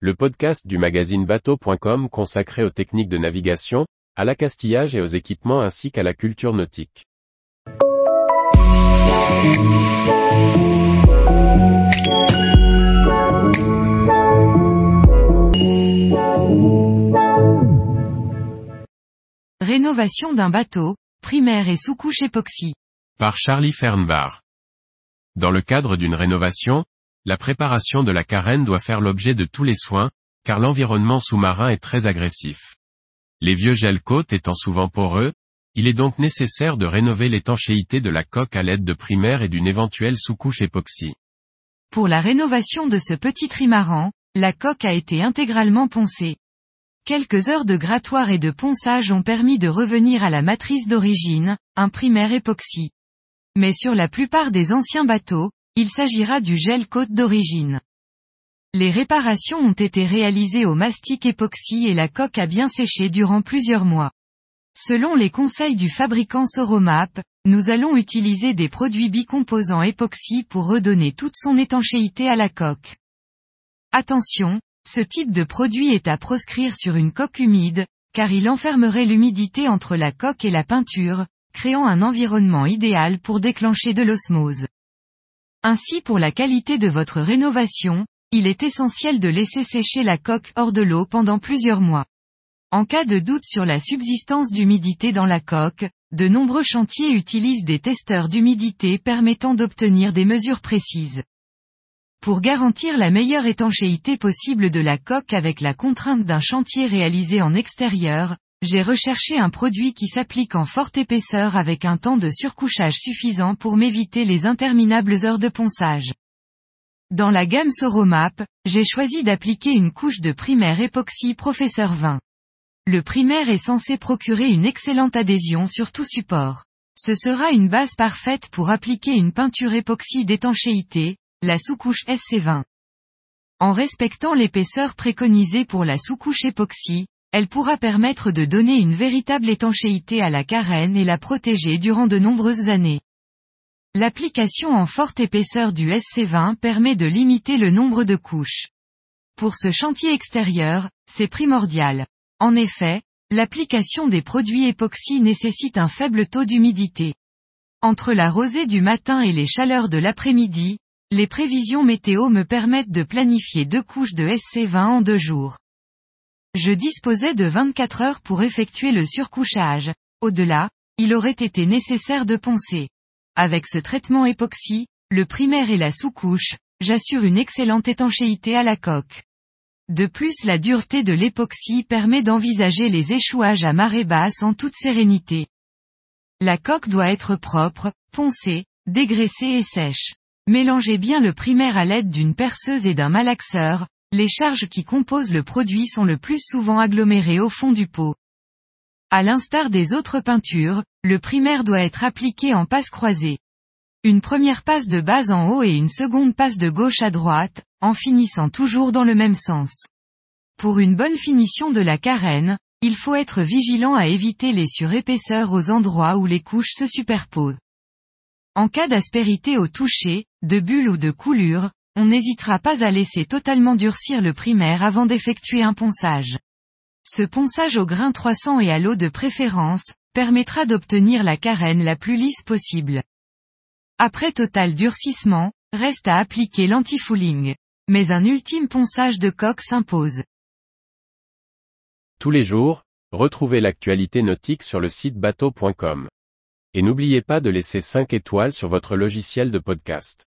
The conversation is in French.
le podcast du magazine bateau.com consacré aux techniques de navigation, à l'accastillage et aux équipements ainsi qu'à la culture nautique. Rénovation d'un bateau, primaire et sous-couche époxy. Par Charlie Fernbar. Dans le cadre d'une rénovation, la préparation de la carène doit faire l'objet de tous les soins, car l'environnement sous-marin est très agressif. Les vieux gels côtes étant souvent poreux, il est donc nécessaire de rénover l'étanchéité de la coque à l'aide de primaire et d'une éventuelle sous-couche époxy. Pour la rénovation de ce petit trimaran, la coque a été intégralement poncée. Quelques heures de grattoir et de ponçage ont permis de revenir à la matrice d'origine, un primaire époxy. Mais sur la plupart des anciens bateaux, il s'agira du gel côte d'origine. Les réparations ont été réalisées au mastic époxy et la coque a bien séché durant plusieurs mois. Selon les conseils du fabricant Soromap, nous allons utiliser des produits bicomposants époxy pour redonner toute son étanchéité à la coque. Attention, ce type de produit est à proscrire sur une coque humide, car il enfermerait l'humidité entre la coque et la peinture, créant un environnement idéal pour déclencher de l'osmose. Ainsi pour la qualité de votre rénovation, il est essentiel de laisser sécher la coque hors de l'eau pendant plusieurs mois. En cas de doute sur la subsistance d'humidité dans la coque, de nombreux chantiers utilisent des testeurs d'humidité permettant d'obtenir des mesures précises. Pour garantir la meilleure étanchéité possible de la coque avec la contrainte d'un chantier réalisé en extérieur, j'ai recherché un produit qui s'applique en forte épaisseur avec un temps de surcouchage suffisant pour m'éviter les interminables heures de ponçage. Dans la gamme Soromap, j'ai choisi d'appliquer une couche de primaire époxy Professeur 20. Le primaire est censé procurer une excellente adhésion sur tout support. Ce sera une base parfaite pour appliquer une peinture époxy d'étanchéité, la sous-couche SC20. En respectant l'épaisseur préconisée pour la sous-couche époxy, elle pourra permettre de donner une véritable étanchéité à la carène et la protéger durant de nombreuses années. L'application en forte épaisseur du SC20 permet de limiter le nombre de couches. Pour ce chantier extérieur, c'est primordial. En effet, l'application des produits époxy nécessite un faible taux d'humidité. Entre la rosée du matin et les chaleurs de l'après-midi, les prévisions météo me permettent de planifier deux couches de SC20 en deux jours. Je disposais de 24 heures pour effectuer le surcouchage. Au-delà, il aurait été nécessaire de poncer. Avec ce traitement époxy, le primaire et la sous-couche, j'assure une excellente étanchéité à la coque. De plus la dureté de l'époxy permet d'envisager les échouages à marée basse en toute sérénité. La coque doit être propre, poncée, dégraissée et sèche. Mélangez bien le primaire à l'aide d'une perceuse et d'un malaxeur, les charges qui composent le produit sont le plus souvent agglomérées au fond du pot. À l'instar des autres peintures, le primaire doit être appliqué en passe croisée. Une première passe de bas en haut et une seconde passe de gauche à droite, en finissant toujours dans le même sens. Pour une bonne finition de la carène, il faut être vigilant à éviter les surépaisseurs aux endroits où les couches se superposent. En cas d'aspérité au toucher, de bulles ou de coulure, on n'hésitera pas à laisser totalement durcir le primaire avant d'effectuer un ponçage. Ce ponçage au grain 300 et à l'eau de préférence, permettra d'obtenir la carène la plus lisse possible. Après total durcissement, reste à appliquer l'antifouling. Mais un ultime ponçage de coque s'impose. Tous les jours, retrouvez l'actualité nautique sur le site bateau.com. Et n'oubliez pas de laisser 5 étoiles sur votre logiciel de podcast.